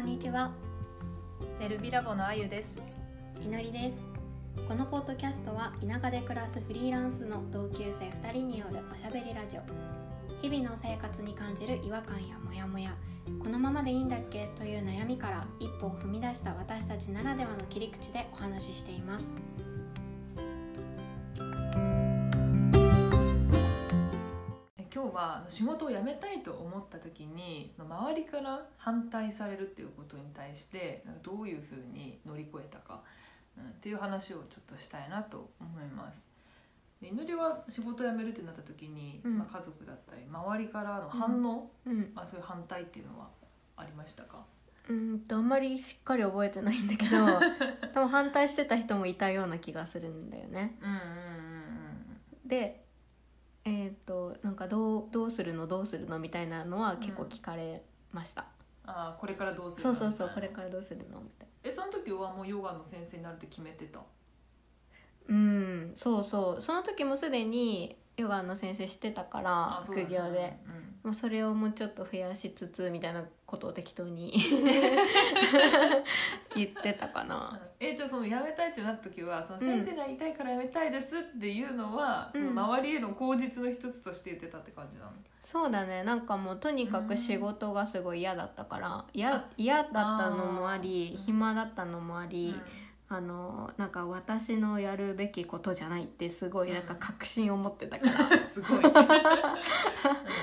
んにちは。エルビラボのあゆです。いのりです。このポッドキャストは田舎で暮らすフリーランスの同級生2人によるおしゃべりラジオ。日々の生活に感じる違和感やモヤモヤ。このままでいいんだっけ？という悩みから一歩を踏み出した私たちならではの切り口でお話ししています今日は仕事を辞めたいと思った時にまあ周りから反対されるっていうことに対してどういうふうに乗り越えたか、うん、っていう話をちょっとしたいなと思います。で祈りは仕事を辞めるってなった時に、うん。まあ、家族だったり周りからの反応、うん。まあ、そういう反対っていうのはありましたか？うんとあんまりしっかり覚えてないんだけど 多分反対してた人もいたような気がするんだよね。うんうんうん。でえっ、となんかどうどうするのどうするのみたいなのは結構聞かれました、ああこれからどうするそうそうそうこれからどうするのみたいな。えその時はもうヨガの先生になるって決めてた？うんそうそう。その時もすでにヨガの先生してたからあそうだね。副業で、うんまあ、それをもうちょっと増やしつつみたいなことを適当に 言ってたかな。えじゃあその辞めたいってなった時はその先生になりたいから辞めたいですっていうのは、うん。その周りへの口実の一つとして言ってたって感じなの、そうだね。なんかもうとにかく仕事がすごい嫌だったから嫌だったのもあり暇だったのもあり、あのなんか私のやるべきことじゃないってすごいなんか確信を持ってたから、う んすごい、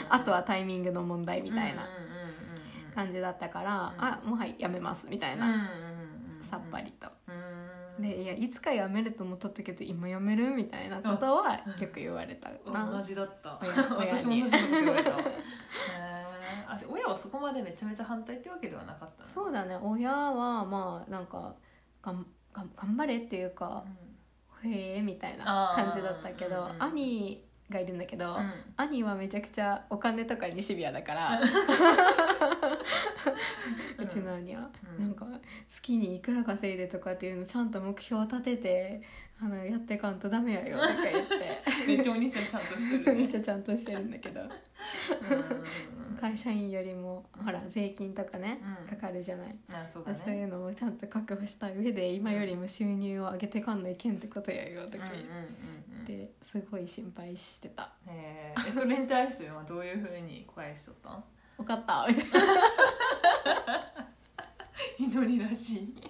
あとはタイミングの問題みたいな感じだったから、うん。あもうはいやめますみたいな、うんうんさっぱりと。うん。でいやいつかやめると思っとったけど今やめるみたいなことはよく言われたな。同じだった。親私も同じこと言われた。あじゃあ親はそこまでめちゃめちゃ反対ってわけではなかったの？そうだね。親はまあなんかがんがん頑張れっていうかへえみたいな感じだったけど兄がいるんだけど、うん。うん兄はめちゃくちゃお金とかにシビアだから うちの兄は、うん。なんか月にいくら稼いでとかっていうのちゃんと目標を立ててあのやってかんとダメやよとか言って。めっちゃお兄ちゃんちゃんとしてるね。めっちゃちゃんとしてるんだけど。会社員よりもほら税金とかね、うん。かかるじゃない、あそうだね。そういうのもちゃんと確保した上で今よりも収入を上げてかんないけんってことやよとか言って。すごい心配してた。えそれに対してはどういうふうに返しとったん？分かったみたいな。祈りらしい。だ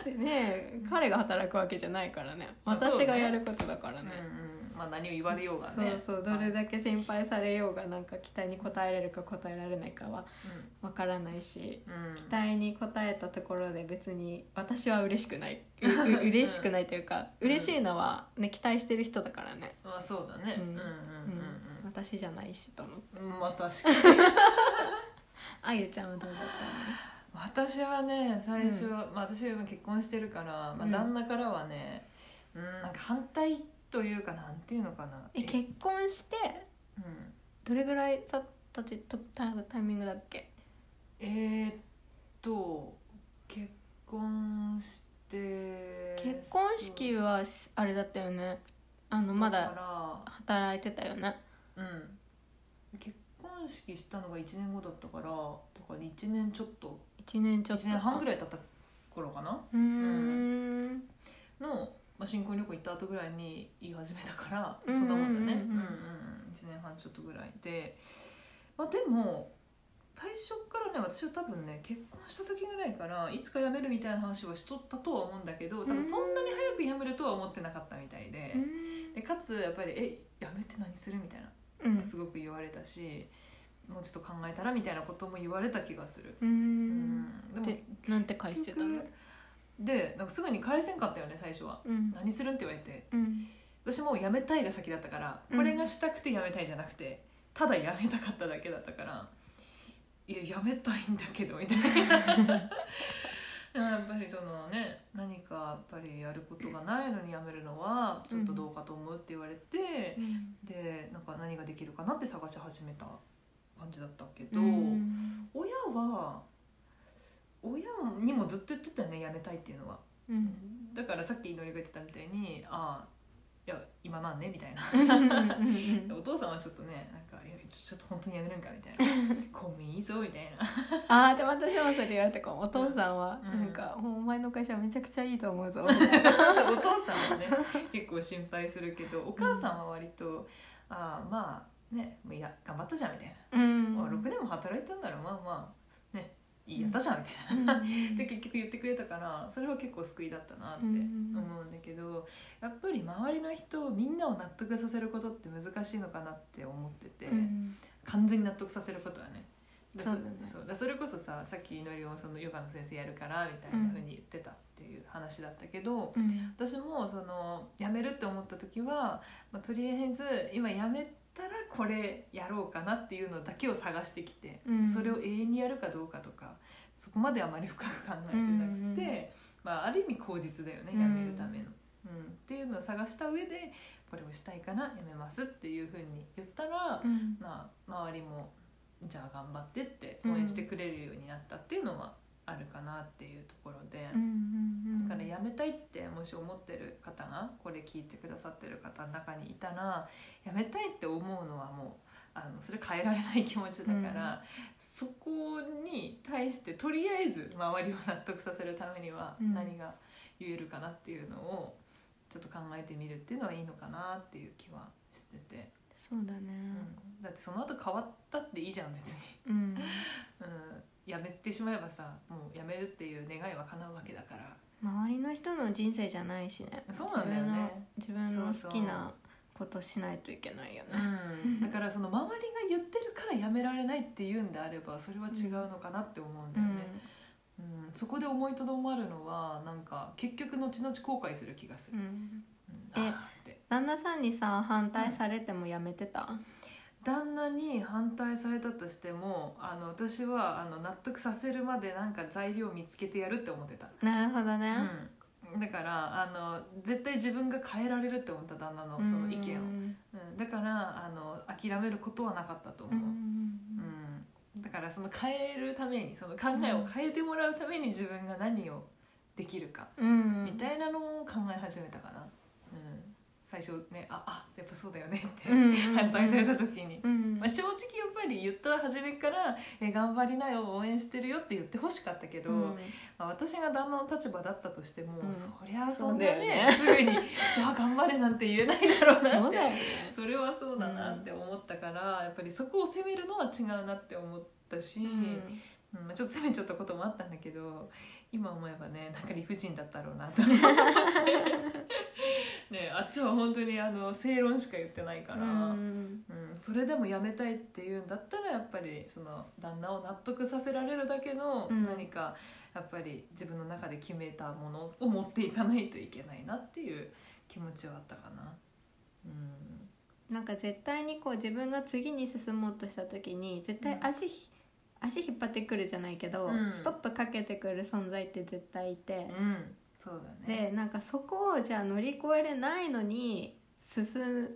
ってね彼が働くわけじゃないからね。私がやることだからね、うんうん。まあ何を言われようがそうねそうどれだけ心配されようがなんか期待に応えれるか応えられないかはわからないしうん。うん期待に応えたところで別に私は嬉しくない。うう嬉しくないというかうん。嬉しいのはね期待してる人だからね、まあそうだね。ううんんうん私じゃないしと思って。うんうんまあ確かに。あゆちゃんはどうだっ私はね最初、まあ、私は今結婚してるから、まあ、うん。旦那からはね、うん、なんか反対というかなんていうのかなえ結婚してうん、どれぐらいたたちたタタイミングだっけ？えー、っと結婚して結婚式はしあれだったよね。あのまだか働いてたよね。らうん。結婚式したのが1年後だったからだから1年ちょっと1年ちょっ1と年半ぐらい経った頃かな？うーん。の、まあ、新婚旅行行った後ぐらいに言い始めたからうんうんうんうん。そんなもんだね。うんうんうん。1年半ちょっとぐらいで、まあ、でも最初からね私は多分ね結婚した時ぐらいからいつか辞めるみたいな話はしとったとは思うんだけど多分そんなに早く辞めるとは思ってなかったみたいで。でかつやっぱり「え辞めて何する?」みたいなうん。すごく言われたしもうちょっと考えたらみたいなことも言われた気がする。うん。ん。でなんて返してたの？でなんかすぐに返せんかったよね最初は。うん。何するんって言われて。うん。私もう辞めたいが先だったからうん。これがしたくて辞めたいじゃなくてただ辞めたかっただけだったからいや辞めたいんだけどみたいな。やっぱりそのね何かやっぱりやることがないのに辞めるのはちょっとどうかと思うって言われて、でなんか何ができるかなって探し始めた感じだったけど、うん親は親にもずっと言ってたよね辞めたいっていうのは。うん。だからさっき祈りが言ってたみたいにああいや今なんねみたいな。うんうんうんうんお父さんはちょっとねなんかちょっと本当にやめるんかみたいな。公務員いいぞみたいな。あーでも私もそれ言われたかも。お父さんはうん。なんか「お前の会社めちゃくちゃいいと思うぞ」お父さんはね結構心配するけどお母さんは割と、ああまあねもういや頑張ったじゃんみたいな、うん。まあ、6年も働いたんならまあまあねいいやったじゃんみたいな、で結局言ってくれたからそれは結構救いだったなって思うんだけどやっぱり周りの人みんなを納得させることって難しいのかなって思ってて、うん。完全に納得させることはね。だそうだね。そうだそれこそささっきのりをそのヨガの先生やるからみたいなふうに言ってたっていう話だったけど、うん。私もその辞めるって思った時は、まあ、とりあえず今辞めたらこれやろうかなっていうのだけを探してきて、うん。それを永遠にやるかどうかとかそこまであまり深く考えてなくて、うんまあ、ある意味口実だよね辞うん。めるための、うん。っていうのを探した上でこれをしたいかな辞めますっていうふうに言ったら、うん。まあ、周りもじゃあ頑張ってって応援してくれるようになったっていうのはあるかなっていうところで。うんうんだから辞めたいってもし思ってる方がこれ聞いてくださってる方の中にいたら辞めたいって思うのはもうあのそれ変えられない気持ちだから、そこに対してとりあえず周りを納得させるためにはうん。何が言えるかなっていうのをちょっと考えてみるっていうのはいいのかなっていう気はしてて、そうだね。うん。だってその後変わったっていいじゃん別に。うん。うん辞めてしまえばさもう辞めるっていう願いは叶うわけだから。周りの人の人生じゃないしね。そうなんだよね。自分の好きなことしないといけないよね。うん、だからその周りが言ってるからやめられないっていうんであればそれは違うのかなって思うんだよね、うん。そこで思いとどまるのはなんか結局後々後悔する気がする、うん。うん。え旦那さんにさ反対されてもやめてた？旦那に反対されたとしてもあの私はあの納得させるまでなんか材料を見つけてやるって思ってた、なるほどね。うん、だからあの絶対自分が変えられるって思った旦那のその意見を、うん。うん、だからあの諦めることはなかったと思う、うんうん、だからその変えるためにその考えを変えてもらうために自分が何をできるかうん。みたいなのを考え始めたかな、うん、最初ねああやっぱそうだよねってうん反対された時に、うんまあ、正直やっぱり言った初めから「え頑張りなよ応援してるよ」って言ってほしかったけど、うん。まあ、私が旦那の立場だったとしても、うん。そりゃそんなそうだよね。ねすぐに「じゃあ頑張れ」なんて言えないだろうなって。ね。それはそうだなって思ったから、やっぱりそこを責めるのは違うなって思ったし、うんまあ、ちょっと責めちゃったこともあったんだけど今思えばねなんか理不尽だったろうなと。ねあっちは本当にあの正論しか言ってないから、ううんんそれでもやめたいっていうんだったらやっぱりその旦那を納得させられるだけのうん。何かやっぱり自分の中で決めたものを持っていかないといけないなっていう気持ちはあったかな。うん。なんか絶対にこう自分が次に進もうとした時に絶対足,、足引っ張ってくるじゃないけど、うん。ストップかけてくる存在って絶対いて、うん、そうだね。でなんかそこをじゃあ乗り越えれないのに進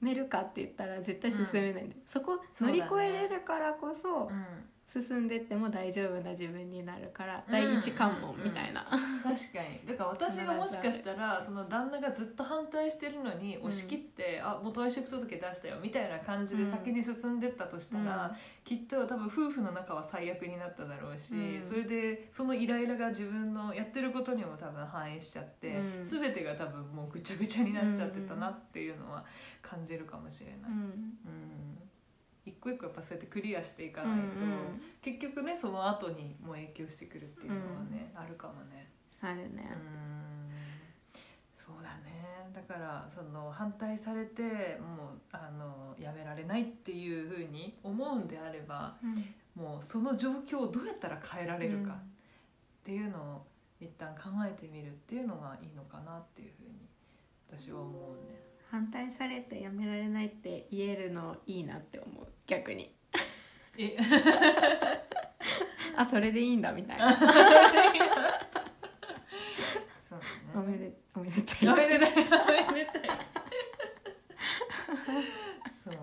めるかって言ったら絶対進めないんで、そこそうだね。乗り越えれるからこそうん進んでっても大丈夫な自分になるから、うん。第一関門みたいな、確かに。だから私がもしかしたら その旦那がずっと反対してるのに押し切って「あもう退職届出したよ」みたいな感じで先に進んでったとしたら、きっと多分夫婦の中は最悪になっただろうし、うん。それでそのイライラが自分のやってることにも多分反映しちゃって、うん。全てが多分もうぐちゃぐちゃになっちゃってたなっていうのは感じるかもしれない。うん。うん一個一個やっぱそうやってクリアしていかうないと、ん結局ねその後にも影響してくるっていうのはね、あるかもね。あるね。そうだね。だからその反対されてもうあのやめられないっていうふうに思うんであればもうその状況をどうやったら変えられるかっていうのを一旦考えてみるっていうのがいいのかなっていうふうに私は思うね。反対されてやめられないって言えるのいいなって思う。逆に。え。あそれでいいんだみたいな。そうね。めでおめでたい。おめでたい。おめでたい。そうね。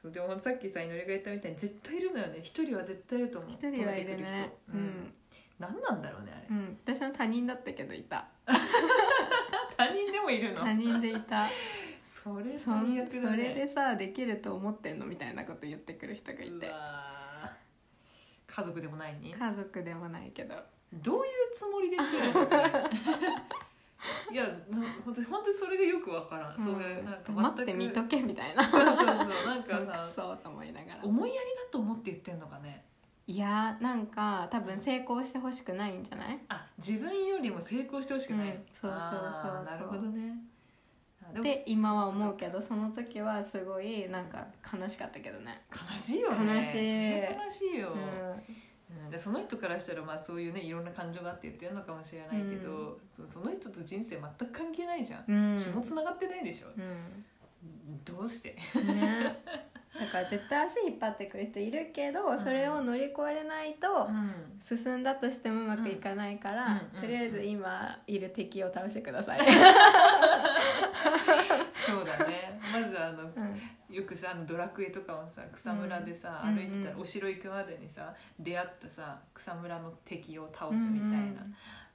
そうでもさっきさいのりが言ったみたいに絶対いるのよね。一人は絶対いると思う。一人はいるね。うん、何なんだろうねあれ。うん、私も他人だったけどいた。他 他人でもいるの？他人でいたそれそん最悪だね。それでさできると思ってんのみたいなこと言ってくる人がいうて家族でもないに家族でもないけど。どういうつもりで言ってるの それいやな本当に本当にそれがよくわからん、そういうなんか待って見とけみたいな。そうそうそう。なんクかさソと思いながら。思いやりだと思って言ってんのかね？いやなんか多分成功してほしくないんじゃない？あ自分よりも成功してほしくない、うん。そうそうそうなるほどねあもで今は思うけどその時はすごいなんか悲しかったけどね。悲しいよね。悲しい。悲しいよ、ううん。でその人からしたらまあそういうねいろんな感情があって言ってるのかもしれないけど、そその人と人生全く関係ないじゃん、ん、うん、血もつながってないでしょ、うん。どうして？ねだから絶対足引っ張ってくる人いるけどそれを乗り越えれないと進んだとしてもうまくいかないから、うんとりあえず今いる敵を倒してください、そうだね。まずあのうん。よくさあのドラクエとかもさ草むらでさ、うん。歩いてたらお城行くまでにさ出会ったさ草むらの敵を倒すみたいな、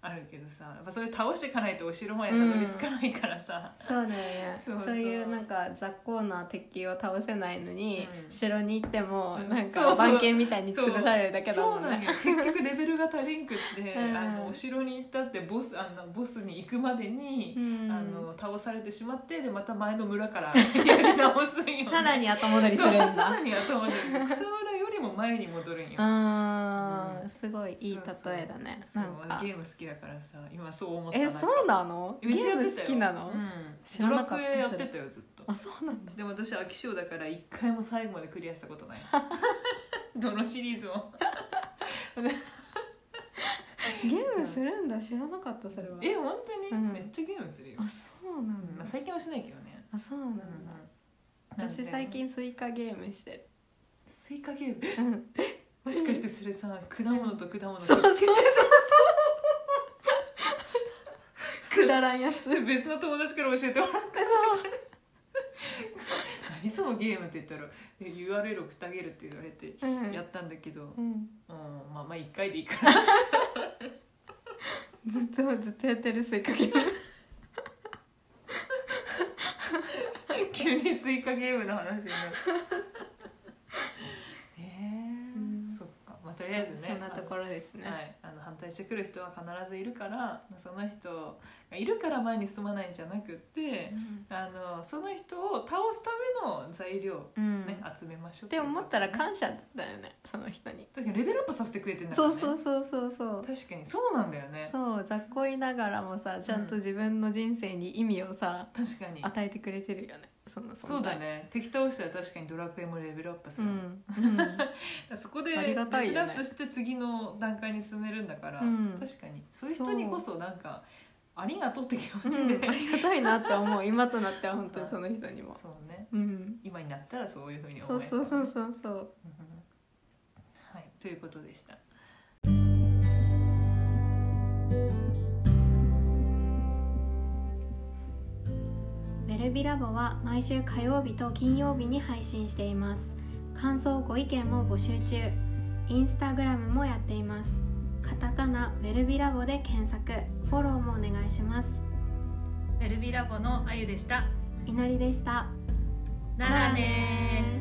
あるけどさやっぱそれ倒していかないとお城までたどり着かないからさ、そうだよね。そういうなんか雑魚な敵を倒せないのに、うん。城に行ってもうん。なんか番犬みたいに潰されるだけだもんね。よ結局レベルが足りんくって、うん。あのお城に行ったってボスあのボスに行くまでに、うん。あの倒されてしまってでまた前の村からやり直すんよ、ね、さらに後戻りするん そうさだらに後戻り。草も前に戻るんよ。あーうん。すごいいい例えだね。そうなんか。ゲーム好きだからさ今そう思った。えそうなの？ゲーム好きなの、うん、知らなかっやってたよずっと。あそうなんだ。でも私飽き性だから一回も最後までクリアしたことない。どのシリーズも。ゲームするんだ。知らなかったそれは。え本当に、うん。めっちゃゲームするよ。あ、そうなんだ、まあ、最近はしないけどね、あそうなんだ、私最近スイカゲームしてるスイカゲーム。うん。もしかしてそれさ果物と果物そうそうそうくだらんやつ。さ別の友達から教えてもらってそ何そのゲームって言ったらえ URL 送ってあげるって言われてやったんだけど、うん。うん、まあまあ1回でいいからずっとずっとやってるスイカゲーム。急にスイカゲームの話になるえーうんそっかまあとりあえずねそんなところですね、はい、あの反対してくる人は必ずいるからその人がいるから前に進まないんじゃなくってあのその人を倒すための材料をうん。ね、集めましょうって思ったらか感謝だよねその人に。確かにレベルアップさせてくれてんだからね。そうそうそうそうそう。確かにそうなんだよね。そう雑魚いながらもさちゃんと自分の人生に意味をさ、確かに。与えてくれてるよねそのそうだね。敵倒したら確かにドラクエもレベルアップする、うん、うん、そこでレベルアップして次の段階に進めるんだから、うん。確かに。そういう人にこそなんかありがとうって気持ちで、うん。ありがたいなって思う。今となっては本当にその人にも。そうね。うん。今になったらそういうふうに思える。そうそうそうそうそう。うん。はい。ということでしたベルビラボは毎週火曜日と金曜日に配信しています。感想ご意見も募集中。インスタグラムもやっています。カタカナベルビラボで検索。フォローもお願いします。ベルビラボのあゆでした。いのりでした。ならねー